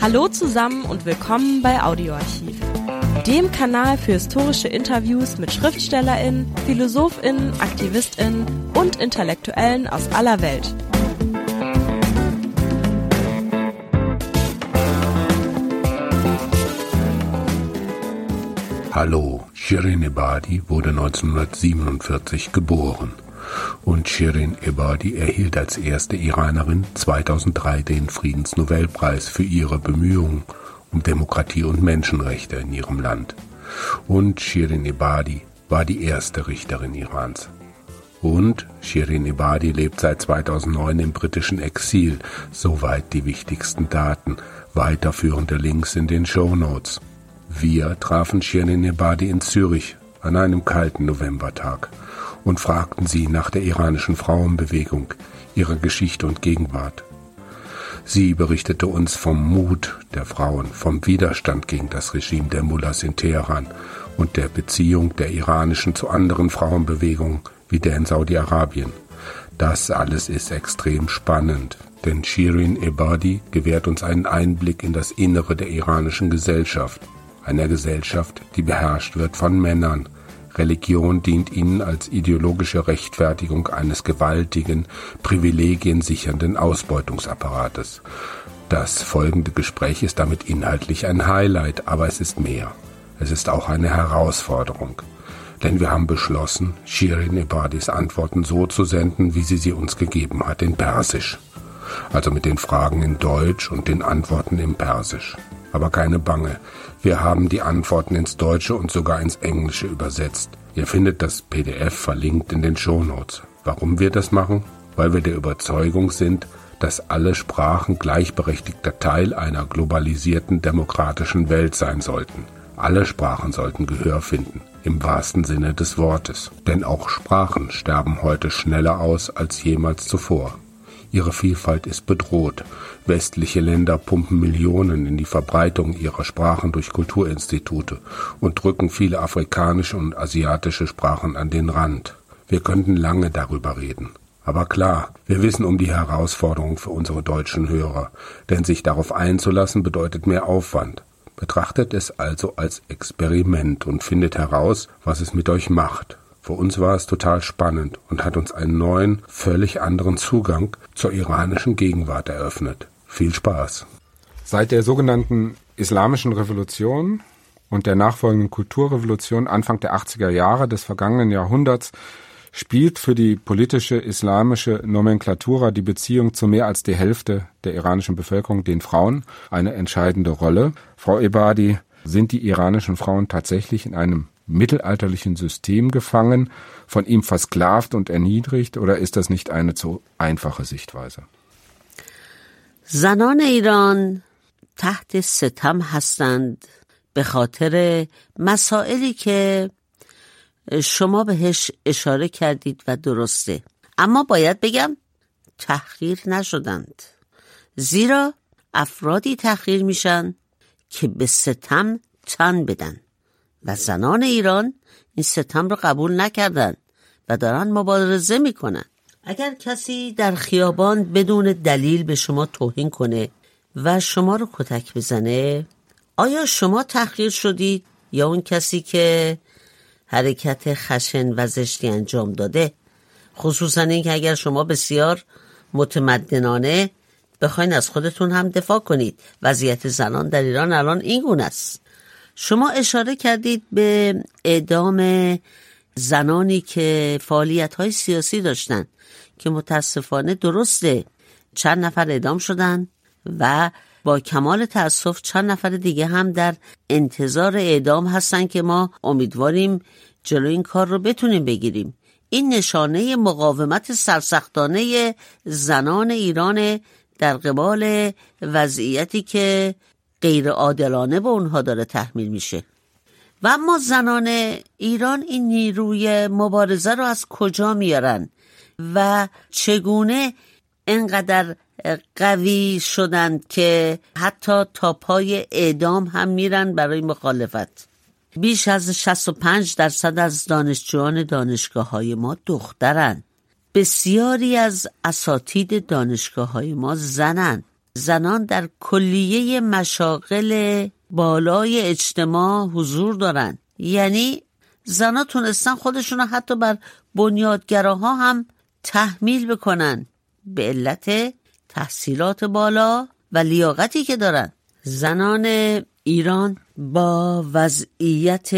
Hallo zusammen und willkommen bei Audioarchiv, dem Kanal für historische Interviews mit Schriftstellerinnen, Philosophinnen, Aktivistinnen und Intellektuellen aus aller Welt. Hallo, Shirin Ebadi wurde 1947 geboren und Shirin Ebadi erhielt als erste Iranerin 2003 den Friedensnobelpreis für ihre Bemühungen um Demokratie und Menschenrechte in ihrem Land. Und Shirin Ebadi war die erste Richterin Irans. Und Shirin Ebadi lebt seit 2009 im britischen Exil. Soweit die wichtigsten Daten. Weiterführende Links in den Show Notes. Wir trafen Shirin Ebadi in Zürich an einem kalten Novembertag und fragten sie nach der iranischen Frauenbewegung, ihrer Geschichte und Gegenwart. Sie berichtete uns vom Mut der Frauen, vom Widerstand gegen das Regime der Mullahs in Teheran und der Beziehung der iranischen zu anderen Frauenbewegungen wie der in Saudi-Arabien. Das alles ist extrem spannend, denn Shirin Ebadi gewährt uns einen Einblick in das Innere der iranischen Gesellschaft, einer Gesellschaft, die beherrscht wird von Männern, Religion dient ihnen als ideologische Rechtfertigung eines gewaltigen, privilegiensichernden Ausbeutungsapparates. Das folgende Gespräch ist damit inhaltlich ein Highlight, aber es ist mehr. Es ist auch eine Herausforderung. Denn wir haben beschlossen, Shirin Ebadis Antworten so zu senden, wie sie sie uns gegeben hat, in Persisch. Also mit den Fragen in Deutsch und den Antworten in Persisch. Aber keine Bange, wir haben die Antworten ins Deutsche und sogar ins Englische übersetzt. Ihr findet das PDF verlinkt in den Shownotes. Warum wir das machen? Weil wir der Überzeugung sind, dass alle Sprachen gleichberechtigter Teil einer globalisierten demokratischen Welt sein sollten. Alle Sprachen sollten Gehör finden, im wahrsten Sinne des Wortes. Denn auch Sprachen sterben heute schneller aus als jemals zuvor. Ihre Vielfalt ist bedroht. Westliche Länder pumpen Millionen in die Verbreitung ihrer Sprachen durch Kulturinstitute und drücken viele afrikanische und asiatische Sprachen an den Rand. Wir könnten lange darüber reden. Aber klar, wir wissen um die Herausforderung für unsere deutschen Hörer, denn sich darauf einzulassen bedeutet mehr Aufwand. Betrachtet es also als Experiment und findet heraus, was es mit euch macht. Für uns war es total spannend und hat uns einen neuen, völlig anderen Zugang zur iranischen Gegenwart eröffnet. Viel Spaß. Seit der sogenannten Islamischen Revolution und der nachfolgenden Kulturrevolution Anfang der 80er Jahre des vergangenen Jahrhunderts spielt für die politische islamische Nomenklatura die Beziehung zu mehr als die Hälfte der iranischen Bevölkerung, den Frauen, eine entscheidende Rolle. Frau Ebadi, sind die iranischen Frauen tatsächlich in einem mittelalterlichen System gefangen, von ihm versklavt und erniedrigt, oder ist das nicht eine zu einfache Sichtweise? زنان ایران تحت ستم هستند به خاطر مسائلی که شما بهش اشاره کردید و درسته. اما باید بگم تحقیر نشدند. زیرا افرادی تحقیر میشن که به ستم تن بدن. و زنان ایران این ستم رو قبول نکردن و دارن مبارزه می‌کنن. اگر کسی در خیابان بدون دلیل به شما توهین کنه و شما رو کتک بزنه آیا شما تحقیر شدید یا اون کسی که حرکت خشن و زشتی انجام داده؟ خصوصا اینکه اگر شما بسیار متمدنانه بخواین از خودتون هم دفاع کنید. وضعیت زنان در ایران الان این گونه است. شما اشاره کردید به اعدام زنانی که فعالیت های سیاسی داشتن که متاسفانه درسته چند نفر اعدام شدن و با کمال تاسف چند نفر دیگه هم در انتظار اعدام هستن که ما امیدواریم جلو این کار رو بتونیم بگیریم. این نشانه مقاومت سرسختانه زنان ایران در قبال وضعیتی که غیر عادلانه به اونها داره تحمیل میشه. و اما زنان ایران این نیروی مبارزه رو از کجا میارن؟ و چگونه انقدر قوی شدند که حتی تا پای اعدام هم میرن برای مخالفت؟ بیش از 65 درصد از دانشجویان دانشگاه های ما دخترن. بسیاری از اساتید دانشگاه های ما زنن. زنان در کلیه مشاغل بالای اجتماع حضور دارن یعنی زنان تونستن خودشون حتی بر بنیادگراها هم تحمیل بکنن. به علت تحصیلات بالا و لیاقتی که دارن. زنان ایران با وضعیت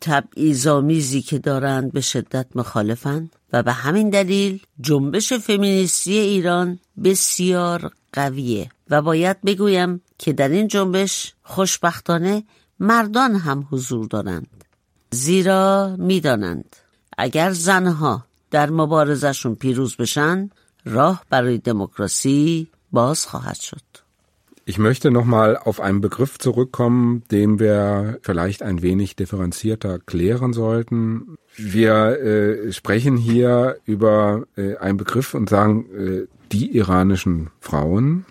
تبعیض‌آمیزی که دارند به شدت مخالفند. و به همین دلیل جنبش فمینیستی ایران بسیار قویه و باید بگویم که در این جنبش خوشبختانه مردان هم حضور دارند. زیرا می‌دانند اگر زنها در مبارزشون پیروز بشن راه برای دموکراسی باز خواهد شد. Ich möchte nochmal auf einen Begriff zurückkommen, den wir vielleicht ein wenig differenzierter klären sollten. Wir äh, sprechen hier über äh, einen Begriff und sagen, äh, die iranischen Frauen.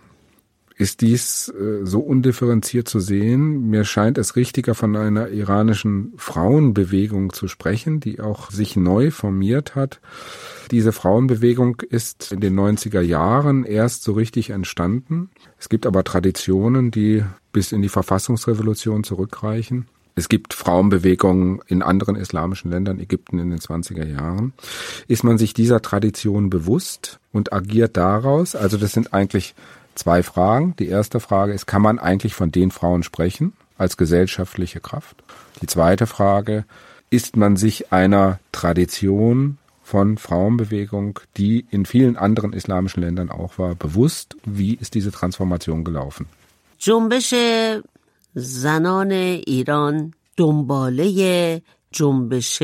Ist dies äh, so undifferenziert zu sehen? Mir scheint es richtiger, von einer iranischen Frauenbewegung zu sprechen, die auch sich neu formiert hat. Diese Frauenbewegung ist in den 90er Jahren erst so richtig entstanden. Es gibt aber Traditionen, die bis in die Verfassungsrevolution zurückreichen. Es gibt Frauenbewegungen in anderen islamischen Ländern, Ägypten in den 20er Jahren. Ist man sich dieser Tradition bewusst und agiert daraus? Also das sind eigentlich zwei Fragen. Die erste Frage ist, kann man eigentlich von den Frauen sprechen als gesellschaftliche Kraft? Die zweite Frage, ist man sich einer Tradition von Frauenbewegung, die in vielen anderen islamischen Ländern auch war, bewusst. Wie ist diese Transformation gelaufen? جنبش زنان ایران دنباله جنبش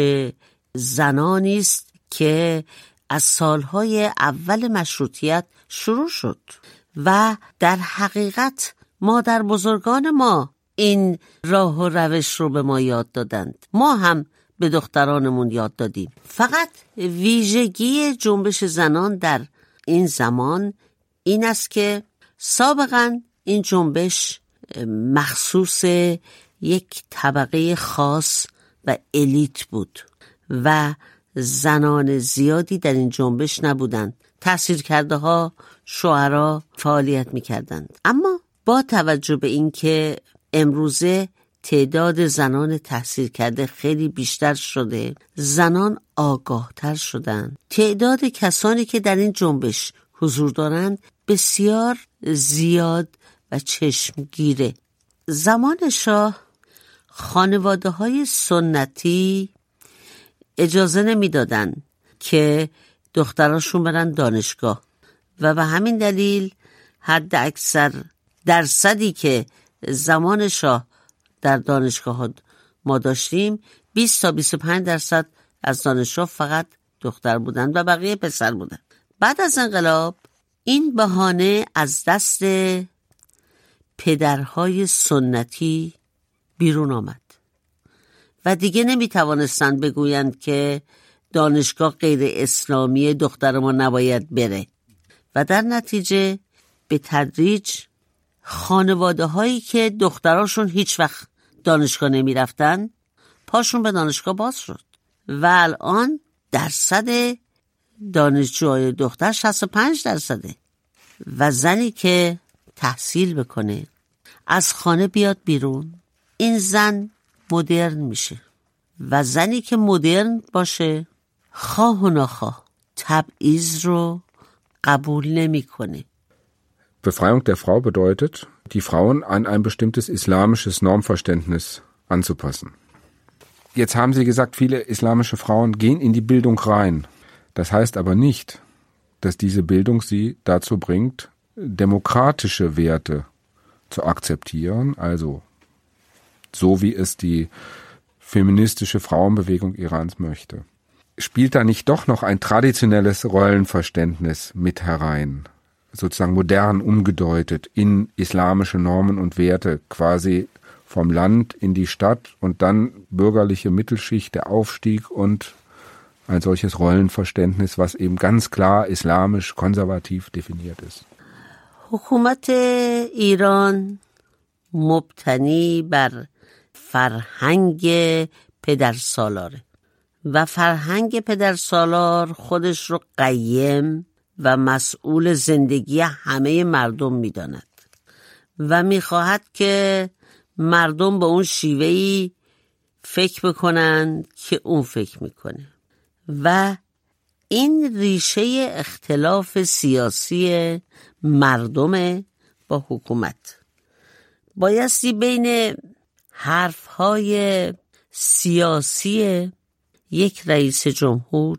زنانی است که از سالهای اول مشروطیت شروع شد و در حقیقت مادر بزرگان ما این راه و روش رو به ما یاد دادند. ما هم به دخترانمون یاد دادیم. فقط ویژگی جنبش زنان در این زمان این است که سابقا این جنبش مخصوص یک طبقه خاص و الیت بود و زنان زیادی در این جنبش نبودند. تحصیل کرده ها شعرا فعالیت می کردند. اما با توجه به اینکه امروزه تعداد زنان تحصیل کرده خیلی بیشتر شده زنان آگاهتر شدن تعداد کسانی که در این جنبش حضور دارند بسیار زیاد و چشمگیره زمان شاه خانواده های سنتی اجازه نمی‌دادن که دختراشون برن دانشگاه. و به همین دلیل حد اکثر درصدی که زمان شاه در دانشگاه ها ما داشتیم 20 تا 25 درصد از دانشجو فقط دختر بودند و بقیه پسر بودند بعد از انقلاب این بهانه از دست پدرهای سنتی بیرون آمد. و دیگه نمی توانستند بگویند که دانشگاه غیر اسلامی دختر ما نباید بره. و در نتیجه به تدریج خانواده هایی که دختراشون هیچ وقت دانشگاه نمی رفتن پاشون به دانشگاه باز شد. و الان درصد دانشجوهای دختر 65 درصده. و زنی که تحصیل بکنه از خانه بیاد بیرون. این زن مدرن میشه. و زنی که مدرن باشه خواه و نخواه تبعیض رو قبول نمیکنه Befreiung der Frau bedeutet, die Frauen an ein bestimmtes islamisches Normverständnis anzupassen. Jetzt haben Sie gesagt, viele islamische Frauen gehen in die Bildung rein. Das heißt aber nicht, dass diese Bildung sie dazu bringt, demokratische Werte zu akzeptieren, also so wie es die feministische Frauenbewegung Irans möchte. Spielt da nicht doch noch ein traditionelles Rollenverständnis mit herein? sozusagen modern umgedeutet in islamische Normen und Werte, quasi vom Land in die Stadt und dann bürgerliche Mittelschicht, der Aufstieg und ein solches Rollenverständnis, was eben ganz klar islamisch konservativ definiert ist. حکومت ایران مبتنی بر فرهنگ پدر سالاره و فرهنگ پدر سالار خودش رو قیم و مسئول زندگی همه مردم می‌داند. و می‌خواهد که مردم به اون شیوهی فکر بکنند که اون فکر می‌کنه. و این ریشه اختلاف سیاسی مردم با حکومت. بایستی بین حرفهای سیاسی یک رئیس جمهور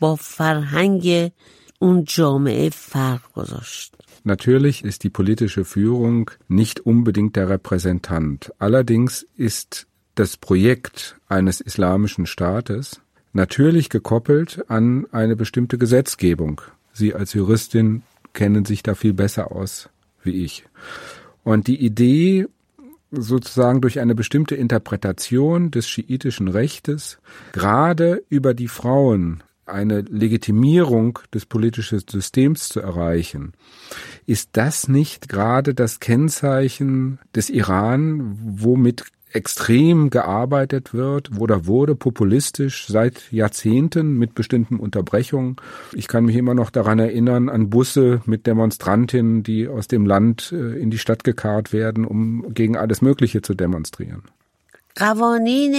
با فرهنگ اون جامعه فرق گذاشت. Natürlich ist die politische Führung nicht unbedingt der Repräsentant. Allerdings ist das Projekt eines islamischen Staates natürlich gekoppelt an eine bestimmte Gesetzgebung. Sie als Juristin kennen sich da viel besser aus wie ich. Und die Idee, sozusagen durch eine bestimmte Interpretation des schiitischen Rechtes gerade über die Frauen eine Legitimierung des politischen Systems zu erreichen. Ist das nicht gerade das Kennzeichen des Iran, womit extrem gearbeitet wird oder wurde populistisch seit Jahrzehnten mit bestimmten Unterbrechungen. Ich kann mich immer noch daran erinnern an Busse mit Demonstrantinnen, die aus dem Land äh, in die Stadt gekarrt werden, um gegen alles Mögliche zu demonstrieren. قوانین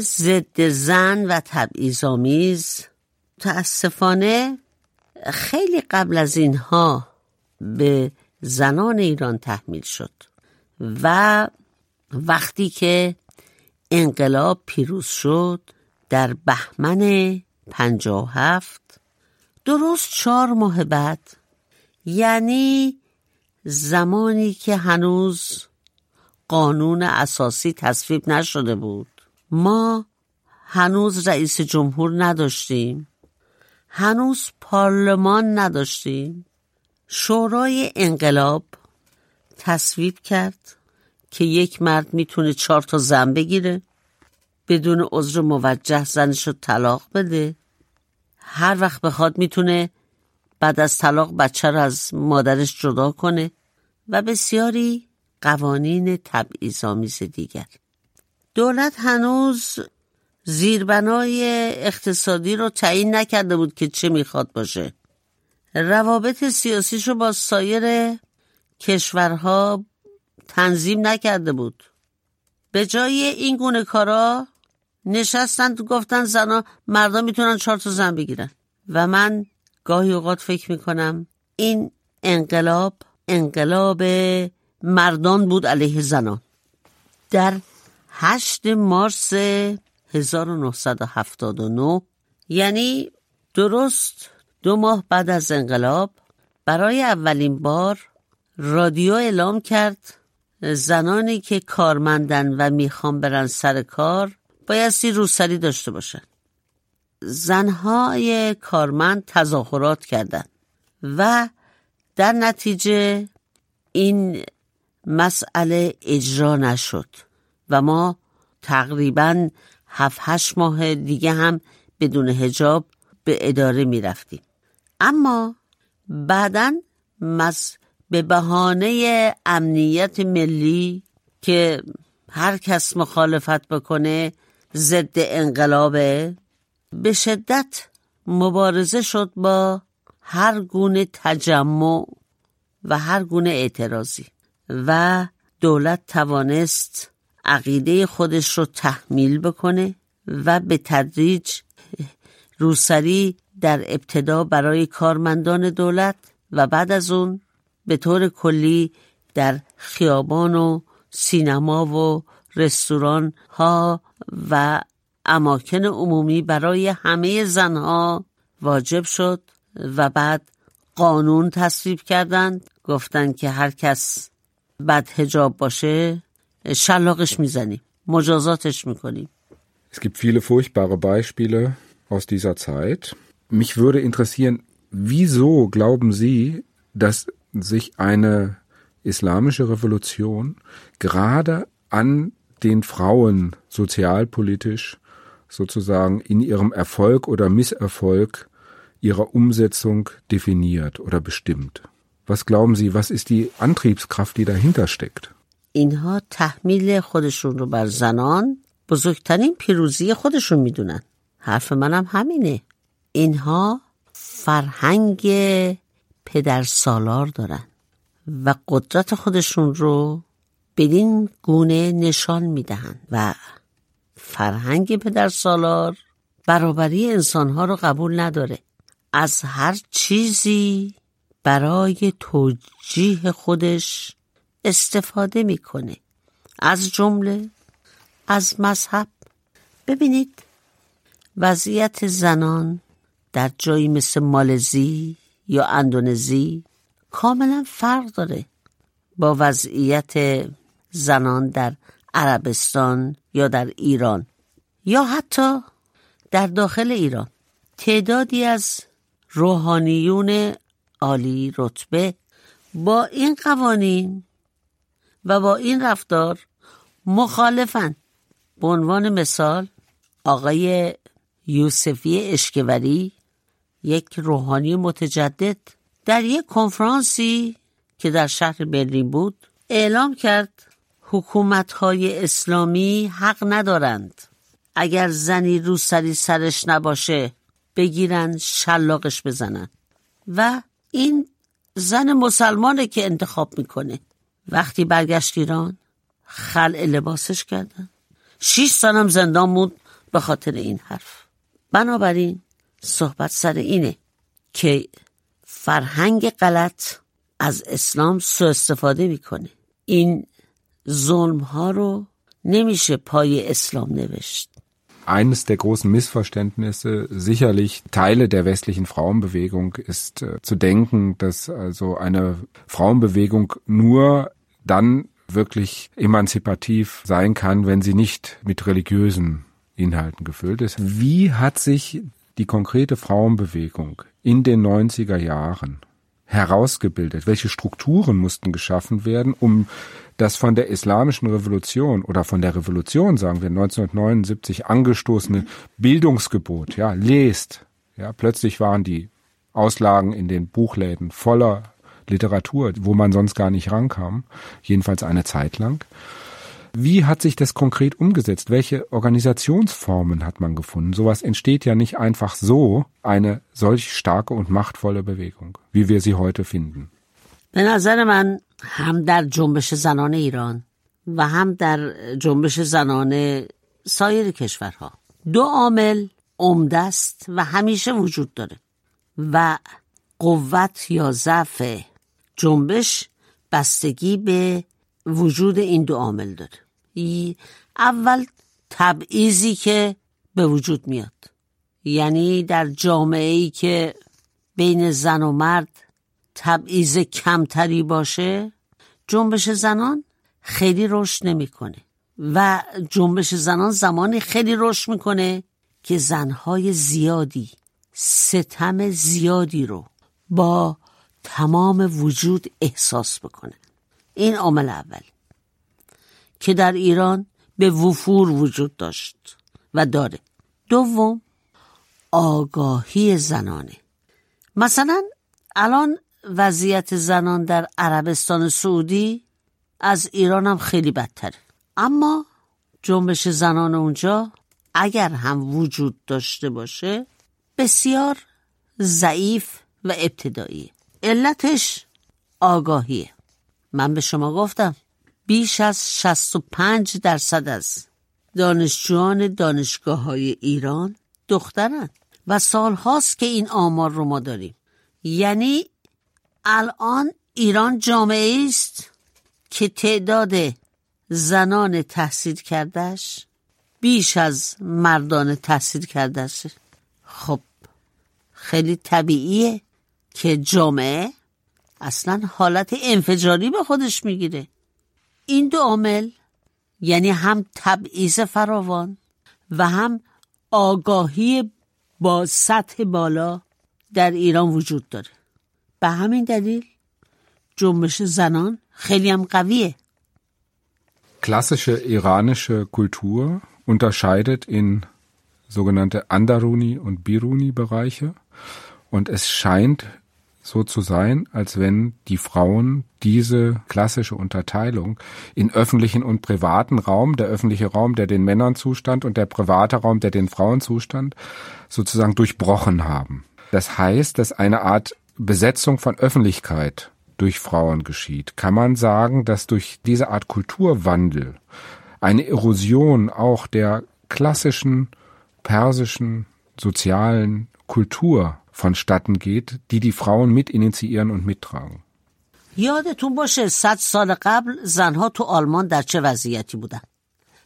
ضد زن و تبعیض‌آمیز متاسفانه خیلی قبل از اینها به زنان ایران تحمیل شد و وقتی که انقلاب پیروز شد در بهمن پنجاه هفت درست چهار ماه بعد یعنی زمانی که هنوز قانون اساسی تصویب نشده بود. ما هنوز رئیس جمهور نداشتیم. هنوز پارلمان نداشتیم. شورای انقلاب تصویب کرد. که یک مرد می‌تونه چهار تا زن بگیره بدون عذر موجه زنش رو طلاق بده. هر وقت بخواد می‌تونه بعد از طلاق بچه رو از مادرش جدا کنه و بسیاری قوانین تبعیض‌آمیز دیگر. دولت هنوز زیربنای اقتصادی رو تعیین نکرده بود که چه می‌خواد باشه. روابط سیاسیش رو با سایر کشورها تنظیم نکرده بود. به جای این گونه کارا نشستن گفتن زنا مردا می‌تونن چهار تا زن بگیرن. و من گاهی اوقات فکر می‌کنم این انقلاب انقلاب مردان بود علیه زنان. در هشت مارس 1979 یعنی درست دو ماه بعد از انقلاب برای اولین بار رادیو اعلام کرد زنانی که کارمندن و می‌خوان برن سر کار بایستی روسری داشته باشن زنهای کارمند تظاهرات کردند و در نتیجه این مسئله اجرا نشد و ما تقریبا هفت هشت ماه دیگه هم بدون هجاب به اداره می رفتیم. اما بعدا به بهانه امنیت ملی که هر کس مخالفت بکنه ضد انقلابه به شدت مبارزه شد با هر گونه تجمع و هر گونه اعتراضی و دولت توانست عقیده خودش رو تحمیل بکنه و به تدریج روسری در ابتدا برای کارمندان دولت و بعد از اون به طور کلی در خیابان و سینما و رستوران ها و اماکن عمومی برای همه زنها واجب شد و بعد قانون تصویب کردند گفتند که هر کس بد هجاب باشه شلاقش می‌زنیم مجازاتش می‌کنیم Es gibt viele furchtbare Beispiele aus dieser Zeit. Mich würde interessieren, wieso glauben Sie, dass sich eine islamische Revolution gerade an den Frauen sozialpolitisch sozusagen in ihrem Erfolg oder Misserfolg ihrer Umsetzung definiert oder bestimmt. Was glauben Sie, was ist die Antriebskraft, die dahinter steckt? اینها تحمیل خودشون رو بر زنان بزرگترین پیروزی خودشون میدونن حرف منم همینه اینها فرهنگ پدر سالار دارن و قدرت خودشون رو بدین گونه نشان می‌دهند و فرهنگ پدر سالار برابری انسانها رو قبول نداره. از هر چیزی برای توجیه خودش استفاده می‌کنه. از جمله از مذهب. ببینید وضعیت زنان در جایی مثل مالزی یا اندونزی کاملا فرق داره با وضعیت زنان در عربستان یا در ایران یا حتی در داخل ایران. تعدادی از روحانیون عالی رتبه با این قوانین و با این رفتار مخالفن. به عنوان مثال آقای یوسفی اشکوری یک روحانی متجدد در یک کنفرانسی که در شهر برلین بود اعلام کرد حکومتهای اسلامی حق ندارند. اگر زنی رو سری سرش نباشه بگیرن شلاقش بزنن. و این زن مسلمانه که انتخاب می‌کنه. وقتی برگشت ایران خلع لباسش کردن. شیش سالم زندان موند به خاطر این حرف. بنابراین صحبت سر اینه که فرهنگ غلط از اسلام سو استفاده میکنه این ظلم ها رو نمیشه پای اسلام نوشت Eines der großen Missverständnisse, sicherlich Teile der westlichen Frauenbewegung, ist äh, zu denken, dass also eine Frauenbewegung nur dann wirklich emanzipativ sein kann, wenn sie nicht mit religiösen Inhalten gefüllt ist. Wie hat sich die konkrete Frauenbewegung in den 90er Jahren herausgebildet? Welche Strukturen mussten geschaffen werden, um das von der islamischen Revolution oder von der Revolution, sagen wir 1979 angestoßene Bildungsgebot, ja, lest. Ja, plötzlich waren die Auslagen in den Buchläden voller Literatur, wo man sonst gar nicht rankam, jedenfalls eine Zeit lang. Wie hat sich das konkret umgesetzt? Welche Organisationsformen hat man gefunden? Sowas entsteht ja nicht einfach so, eine solch starke und machtvolle Bewegung, wie wir sie heute finden. به نظر من هم در جنبش زنان ایران و هم در جنبش زنان سایر کشورها دو عامل عمده است و همیشه وجود داره و قوت یا ضعف جنبش بستگی به وجود این دو عامل داره اول تبعیضی که به وجود میاد. یعنی در جامعه ای که بین زن و مرد تبعیض کمتری باشه جنبش زنان خیلی رشد نمی‌کنه. و جنبش زنان زمانی خیلی رشد می‌کنه که زنهای زیادی ستم زیادی رو با تمام وجود احساس بکنه. این عامل اول. که در ایران به وفور وجود داشت و داره. دوم آگاهی زنانه. مثلا الان وضعیت زنان در عربستان سعودی از ایران هم خیلی بدتره. اما جنبش زنان اونجا اگر هم وجود داشته باشه بسیار ضعیف و ابتدایی علتش آگاهیه. من به شما گفتم بیش از 65 درصد از دانشجویان دانشگاه های ایران دخترن و سالهاست که این آمار رو ما داریم. یعنی الان ایران جامعه است که تعداد زنان تحصیل کردهش بیش از مردان تحصیل کردهش خب خیلی طبیعیه که جامعه اصلا حالت انفجاری به خودش می‌گیره. این دو عامل یعنی هم تبعیض فراوان و هم آگاهی با سطح بالا در ایران وجود داره به همین دلیل جنبش زنان خیلی هم قویه Klassische iranische Kultur unterscheidet in sogenannte Andaruni und Biruni Bereiche und es scheint so zu sein, als wenn die Frauen diese klassische Unterteilung in öffentlichen und privaten Raum, der öffentliche Raum, der den Männern zustand und der private Raum, der den Frauen zustand, sozusagen durchbrochen haben. Das heißt, dass eine Art Besetzung von Öffentlichkeit durch Frauen geschieht. Kann man sagen, dass durch diese Art Kulturwandel eine Erosion auch der klassischen persischen sozialen Kultur vonstatten geht, die die Frauen mit initiieren und mittragen. یادتون باشه صد سال قبل زنها تو آلمان در چه وضعیتی بودن؟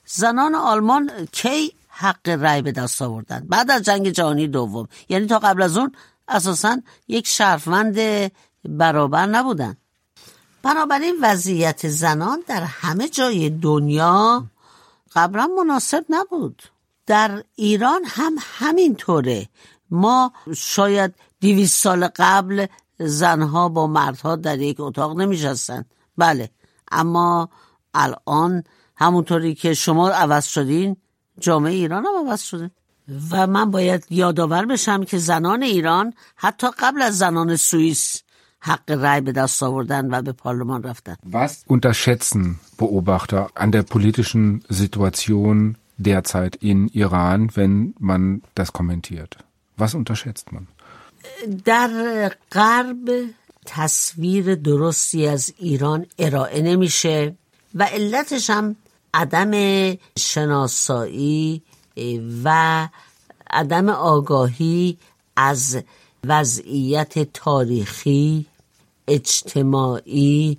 زنان آلمان کی حق رأی به دست آوردن؟ بعد از جنگ جهانی دوم. یعنی تا قبل از اون اساسا یک شرفمند برابر نبودن. بنابراین وضعیت زنان در همه جای دنیا قبلا مناسب نبود. در ایران هم همینطوره. ما شاید دیویس سال قبل زنها با مردها در یک اتاق نمیشستن بله اما الان همونطوری که شما عوض شدین جامعه ایران هم عوض شده. و من باید یادآور بشم که زنان ایران حتی قبل از زنان سوئیس حق رأی به دست آوردن و به پارلمان رفتن. Was unterschätzen Beobachter an der politischen Situation derzeit in Iran, wenn man das kommentiert? Was unterschätzt man? در غرب تصویر درستی از ایران ارائه نمیشه و علتش هم عدم شناسایی و عدم آگاهی از وضعیت تاریخی اجتماعی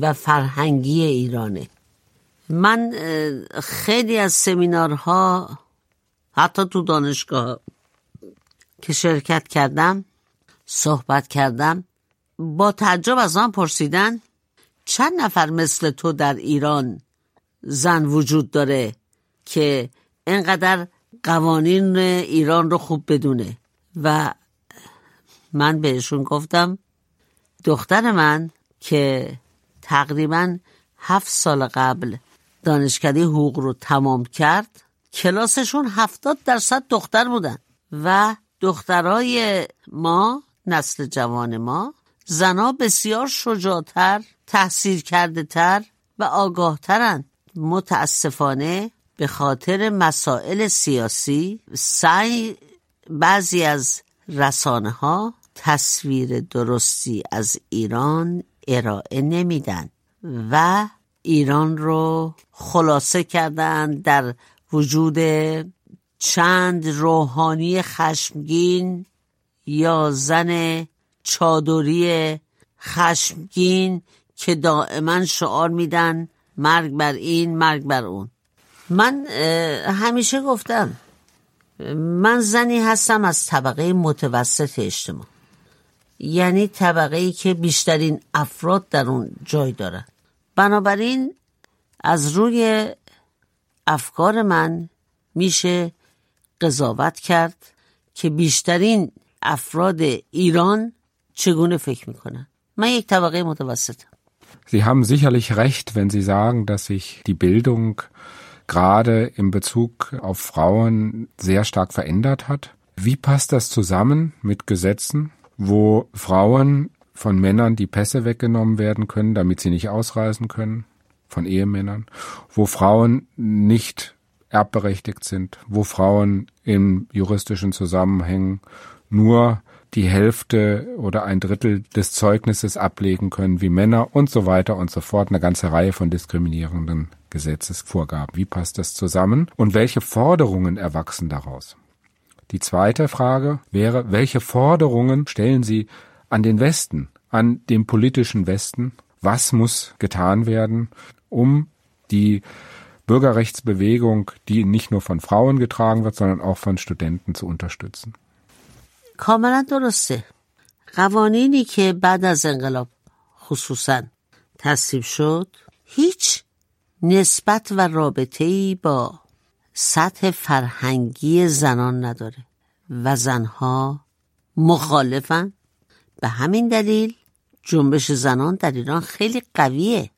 و فرهنگی ایرانه من خیلی از سمینارها حتی تو دانشگاه که شرکت کردم صحبت کردم با تعجب از آن پرسیدن چند نفر مثل تو در ایران زن وجود داره که اینقدر قوانین ایران رو خوب بدونه؟ و من بهشون گفتم دختر من که تقریبا هفت سال قبل دانشکده حقوق رو تمام کرد کلاسشون هفتاد درصد دختر بودن و دخترای ما نسل جوان ما زنا بسیار شجاعتر تحصیل کرده تر و آگاهترند. متاسفانه به خاطر مسائل سیاسی سعی بعضی از رسانه ها تصویر درستی از ایران ارائه نمیدن و ایران رو خلاصه کردن در وجود چند روحانی خشمگین یا زن چادری خشمگین که دائما شعار میدن مرگ بر این مرگ بر اون. من همیشه گفتم من زنی هستم از طبقه متوسط اجتماع. یعنی طبقه ای که بیشترین افراد در اون جای دارن. بنابراین از روی افکار من میشه قضاوت کرد که بیشترین افراد ایران چگونه فکر میکنن من یک طبقه متوسطم Sie haben sicherlich recht, wenn Sie sagen, dass sich die Bildung gerade in Bezug auf Frauen sehr stark verändert hat. Wie passt das zusammen mit Gesetzen, wo Frauen von Männern die Pässe weggenommen werden können, damit sie nicht ausreisen können, von Ehemännern, wo Frauen nicht erbberechtigt sind, wo Frauen in juristischen Zusammenhängen nur die Hälfte oder ein Drittel des Zeugnisses ablegen können wie Männer und so weiter und so fort. Eine ganze Reihe von diskriminierenden Gesetzesvorgaben. Wie passt das zusammen? Und welche Forderungen erwachsen daraus? Die zweite Frage wäre, welche Forderungen stellen Sie an den Westen, an den politischen Westen? Was muss getan werden, um die Bürgerrechtsbewegung, die nicht nur von Frauen getragen wird, sondern auch von Studenten zu unterstützen. کاملا درسته. قوانینی که بعد از انقلاب خصوصا تصویب شد هیچ نسبت و رابطه‌ای با سطح فرهنگی زنان نداره و زنها مخالفن. به همین دلیل جنبش زنان در ایران خیلی قویه.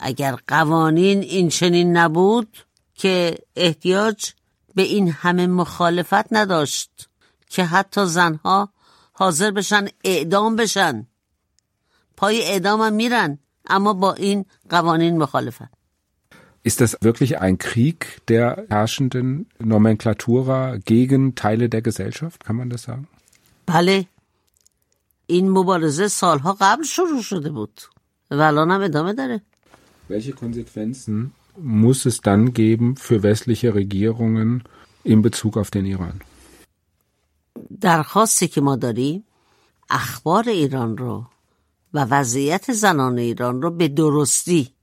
اگر قوانین این چنین نبود که احتیاج به این همه مخالفت نداشت که حتی زنها حاضر بشن اعدام بشن پای اعدام هم میرن اما با این قوانین مخالفن Ist das wirklich ein Krieg der herrschenden Nomenklatura gegen Teile der Gesellschaft? Kann man das sagen? بله این مبارزه سالها قبل شروع شده بود و الان هم ادامه داره Welche Konsequenzen muss es dann geben für westliche Regierungen in Bezug auf den Iran? درخواستی که ما داریم اخبار ایران رو و وضعیت زنان ایران رو به درستی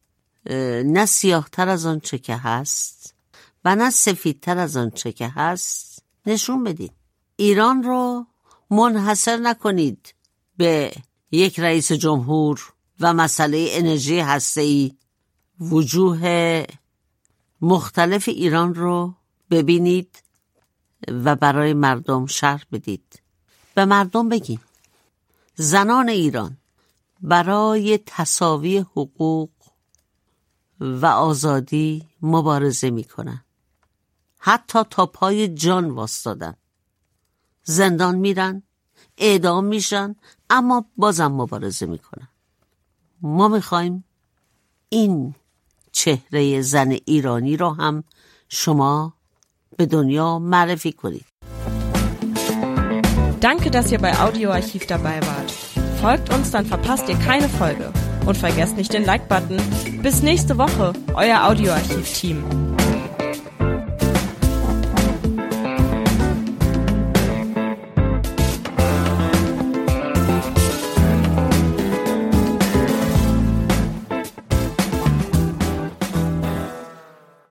نه سیاهتر از آنچه که هست و نه سفیدتر از آنچه که هست. نشون بدید ایران رو منحصر نکنید به یک رئیس جمهور و مسئله انرژی هسته‌ای. وجوه مختلف ایران رو ببینید و برای مردم شرح بدید. به مردم بگین. زنان ایران برای تساوی حقوق و آزادی مبارزه می‌کنن. حتی تا پای جان واستادن زندان میرن اعدام میشن اما بازم مبارزه می‌کنن. ما می‌خوایم این چهره زن ایرانی رو هم شما به دنیا معرفی کنید Danke, dass ihr bei Audioarchiv dabei wart. Folgt uns, dann verpasst ihr keine Folge. Und vergesst nicht den Like-Button. Bis nächste Woche, euer Audioarchiv-Team.